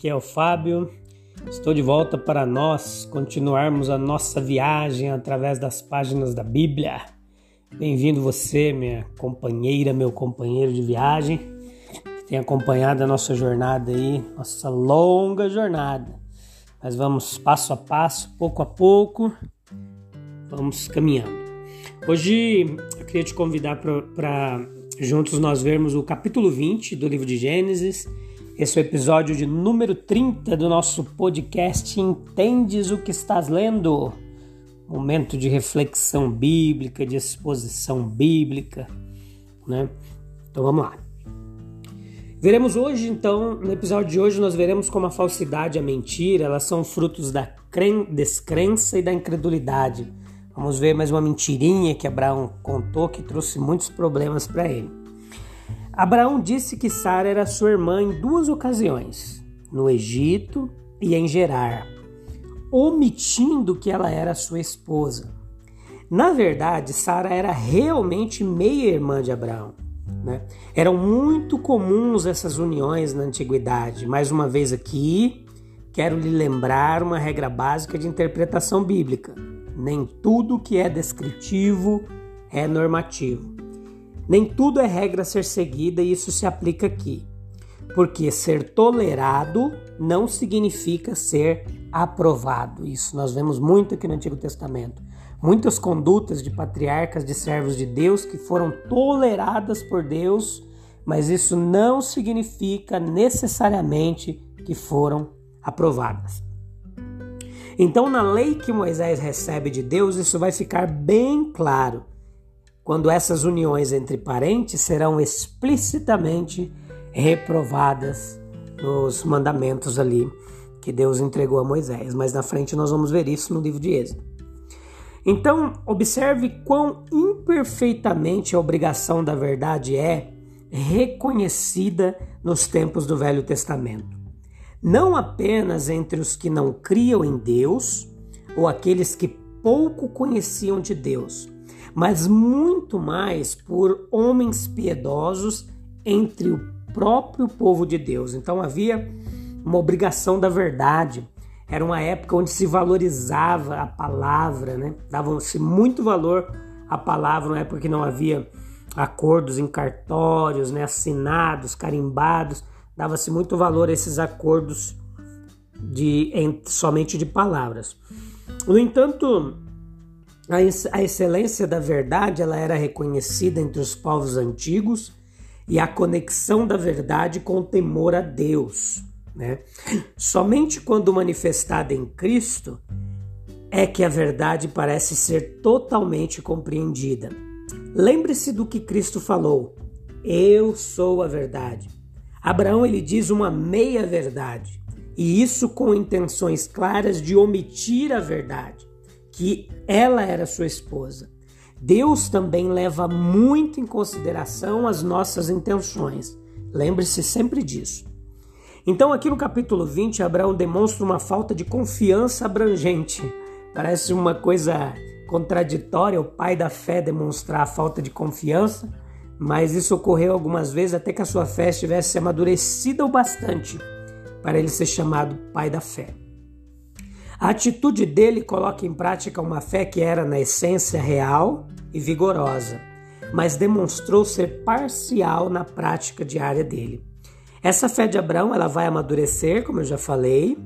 Aqui é o Fábio. Estou de volta para nós continuarmos a nossa viagem através das páginas da Bíblia. Bem-vindo você, minha companheira, meu companheiro de viagem, que tem acompanhado a nossa jornada aí, nossa longa jornada. Mas vamos passo a passo, pouco a pouco, vamos caminhando. Hoje eu queria te convidar para juntos nós vermos o capítulo 20 do livro de Gênesis esse é o episódio de número 30 do nosso podcast Entendes o que estás lendo? Momento de reflexão bíblica, de exposição bíblica, né? Então vamos lá. Veremos hoje, então, no episódio de hoje, nós veremos como a falsidade e a mentira, elas são frutos da descrença e da incredulidade. Vamos ver mais uma mentirinha que Abraão contou que trouxe muitos problemas para ele. Abraão disse que Sara era sua irmã em duas ocasiões, no Egito e em Gerar, omitindo que ela era sua esposa. Na verdade, Sara era realmente meia-irmã de Abraão. Né? Eram muito comuns essas uniões na antiguidade. Mais uma vez aqui, quero lhe lembrar uma regra básica de interpretação bíblica: nem tudo que é descritivo é normativo. Nem tudo é regra a ser seguida e isso se aplica aqui. Porque ser tolerado não significa ser aprovado. Isso nós vemos muito aqui no Antigo Testamento. Muitas condutas de patriarcas, de servos de Deus que foram toleradas por Deus, mas isso não significa necessariamente que foram aprovadas. Então, na lei que Moisés recebe de Deus, isso vai ficar bem claro quando essas uniões entre parentes serão explicitamente reprovadas nos mandamentos ali que Deus entregou a Moisés. Mas na frente nós vamos ver isso no livro de Êxodo. Então, observe quão imperfeitamente a obrigação da verdade é reconhecida nos tempos do Velho Testamento. Não apenas entre os que não criam em Deus ou aqueles que pouco conheciam de Deus, mas muito mais por homens piedosos entre o próprio povo de Deus. Então havia uma obrigação da verdade. Era uma época onde se valorizava a palavra, né? Dava-se muito valor à palavra, uma época que não havia acordos em cartórios, né? assinados, carimbados. Dava-se muito valor a esses acordos de, em, somente de palavras. No entanto, a excelência da verdade ela era reconhecida entre os povos antigos e a conexão da verdade com o temor a Deus. Né? Somente quando manifestada em Cristo é que a verdade parece ser totalmente compreendida. Lembre-se do que Cristo falou: Eu sou a verdade. Abraão ele diz uma meia verdade, e isso com intenções claras de omitir a verdade que ela era sua esposa. Deus também leva muito em consideração as nossas intenções. Lembre-se sempre disso. Então, aqui no capítulo 20, Abraão demonstra uma falta de confiança abrangente. Parece uma coisa contraditória o pai da fé demonstrar a falta de confiança, mas isso ocorreu algumas vezes até que a sua fé estivesse amadurecida o bastante para ele ser chamado pai da fé. A atitude dele coloca em prática uma fé que era, na essência, real e vigorosa, mas demonstrou ser parcial na prática diária dele. Essa fé de Abraão ela vai amadurecer, como eu já falei,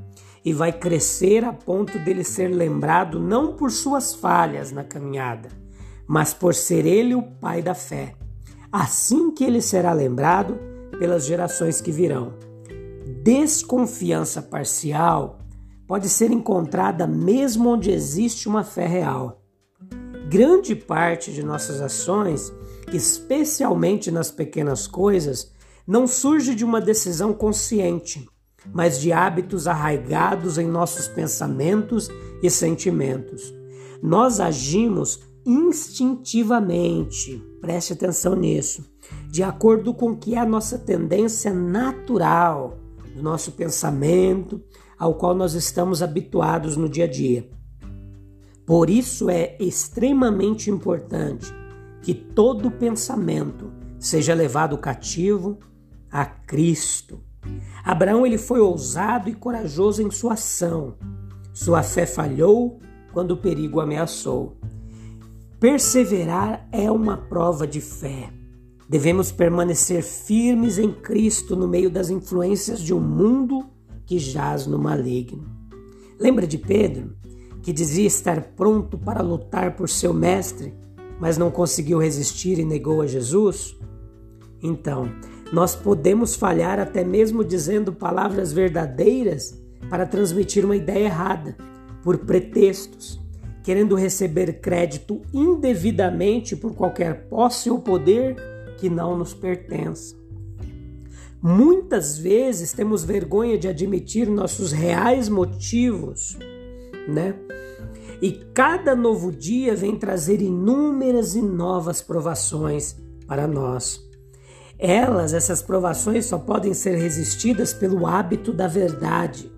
e vai crescer a ponto dele ser lembrado não por suas falhas na caminhada, mas por ser ele o pai da fé. Assim que ele será lembrado pelas gerações que virão. Desconfiança parcial pode ser encontrada mesmo onde existe uma fé real. Grande parte de nossas ações, especialmente nas pequenas coisas, não surge de uma decisão consciente, mas de hábitos arraigados em nossos pensamentos e sentimentos. Nós agimos instintivamente, preste atenção nisso, de acordo com o que é a nossa tendência natural do nosso pensamento, ao qual nós estamos habituados no dia a dia. Por isso é extremamente importante que todo pensamento seja levado cativo a Cristo. Abraão ele foi ousado e corajoso em sua ação. Sua fé falhou quando o perigo ameaçou. Perseverar é uma prova de fé. Devemos permanecer firmes em Cristo no meio das influências de um mundo que jaz no maligno. Lembra de Pedro, que dizia estar pronto para lutar por seu mestre, mas não conseguiu resistir e negou a Jesus? Então, nós podemos falhar até mesmo dizendo palavras verdadeiras para transmitir uma ideia errada, por pretextos, querendo receber crédito indevidamente por qualquer posse ou poder que não nos pertence. Muitas vezes temos vergonha de admitir nossos reais motivos, né? E cada novo dia vem trazer inúmeras e novas provações para nós. Elas, essas provações, só podem ser resistidas pelo hábito da verdade,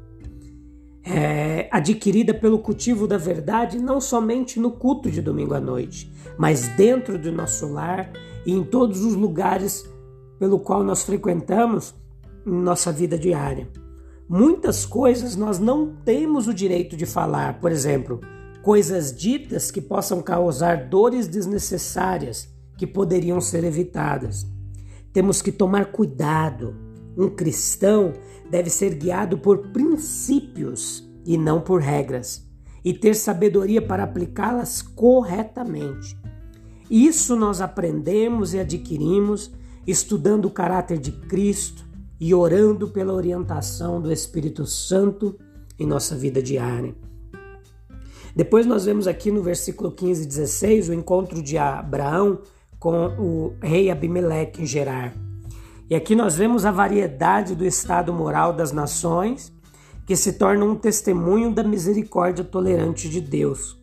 é, adquirida pelo cultivo da verdade, não somente no culto de domingo à noite, mas dentro do nosso lar e em todos os lugares pelo qual nós frequentamos em nossa vida diária. Muitas coisas nós não temos o direito de falar, por exemplo, coisas ditas que possam causar dores desnecessárias que poderiam ser evitadas. Temos que tomar cuidado. Um cristão deve ser guiado por princípios e não por regras, e ter sabedoria para aplicá-las corretamente. Isso nós aprendemos e adquirimos estudando o caráter de Cristo e orando pela orientação do Espírito Santo em nossa vida diária. Depois nós vemos aqui no versículo 15 e 16 o encontro de Abraão com o rei Abimeleque em Gerar. E aqui nós vemos a variedade do estado moral das nações, que se torna um testemunho da misericórdia tolerante de Deus.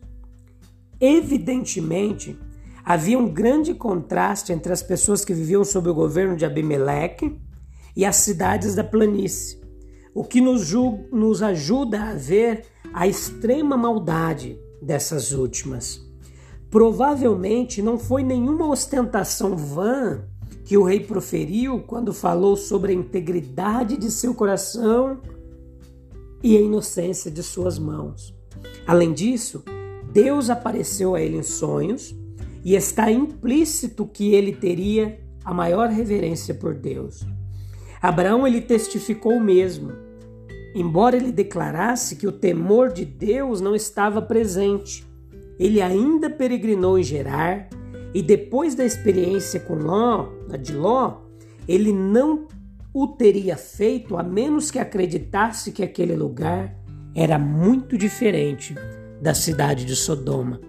Evidentemente, havia um grande contraste entre as pessoas que viviam sob o governo de Abimeleque e as cidades da planície, o que nos, nos ajuda a ver a extrema maldade dessas últimas. Provavelmente não foi nenhuma ostentação vã que o rei proferiu quando falou sobre a integridade de seu coração e a inocência de suas mãos. Além disso, Deus apareceu a ele em sonhos e está implícito que ele teria a maior reverência por Deus. Abraão ele testificou mesmo, embora ele declarasse que o temor de Deus não estava presente. Ele ainda peregrinou em Gerar e depois da experiência com Ló, de Ló, ele não o teria feito a menos que acreditasse que aquele lugar era muito diferente da cidade de Sodoma.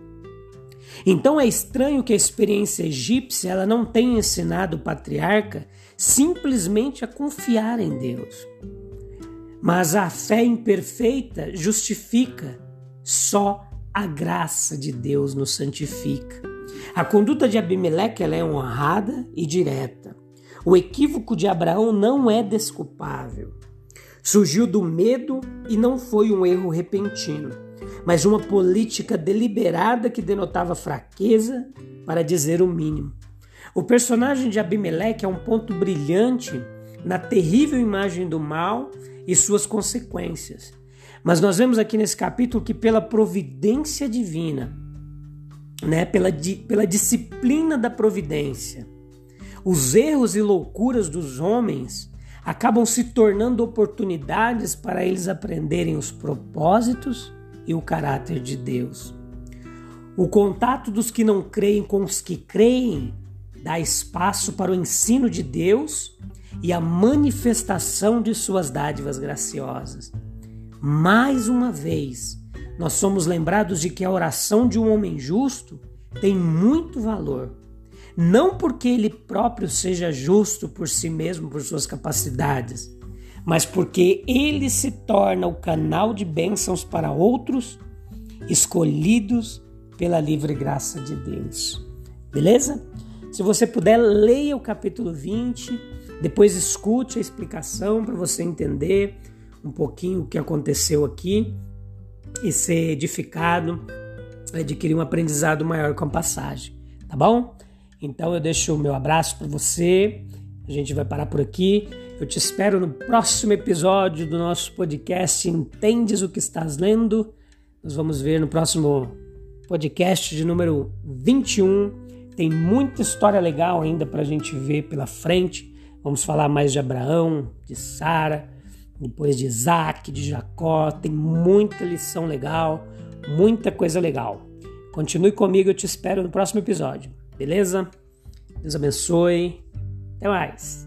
Então é estranho que a experiência egípcia ela não tenha ensinado o patriarca simplesmente a confiar em Deus. Mas a fé imperfeita justifica, só a graça de Deus nos santifica. A conduta de Abimeleque ela é honrada e direta. O equívoco de Abraão não é desculpável. Surgiu do medo e não foi um erro repentino, mas uma política deliberada que denotava fraqueza, para dizer o mínimo. O personagem de Abimeleque é um ponto brilhante na terrível imagem do mal e suas consequências. Mas nós vemos aqui nesse capítulo que, pela providência divina, né, pela, pela disciplina da providência. Os erros e loucuras dos homens acabam se tornando oportunidades para eles aprenderem os propósitos e o caráter de Deus. O contato dos que não creem com os que creem dá espaço para o ensino de Deus e a manifestação de suas dádivas graciosas. Mais uma vez, nós somos lembrados de que a oração de um homem justo tem muito valor. Não porque ele próprio seja justo por si mesmo, por suas capacidades, mas porque ele se torna o canal de bênçãos para outros, escolhidos pela livre graça de Deus. Beleza? Se você puder, leia o capítulo 20, depois escute a explicação para você entender um pouquinho o que aconteceu aqui e ser edificado, adquirir um aprendizado maior com a passagem, tá bom? Então eu deixo o meu abraço para você. A gente vai parar por aqui. Eu te espero no próximo episódio do nosso podcast Entendes o que estás lendo? Nós vamos ver no próximo podcast de número 21 tem muita história legal ainda para a gente ver pela frente. Vamos falar mais de Abraão, de Sara, depois de Isaac, de Jacó. Tem muita lição legal, muita coisa legal. Continue comigo, eu te espero no próximo episódio. Beleza? Deus abençoe. Até mais.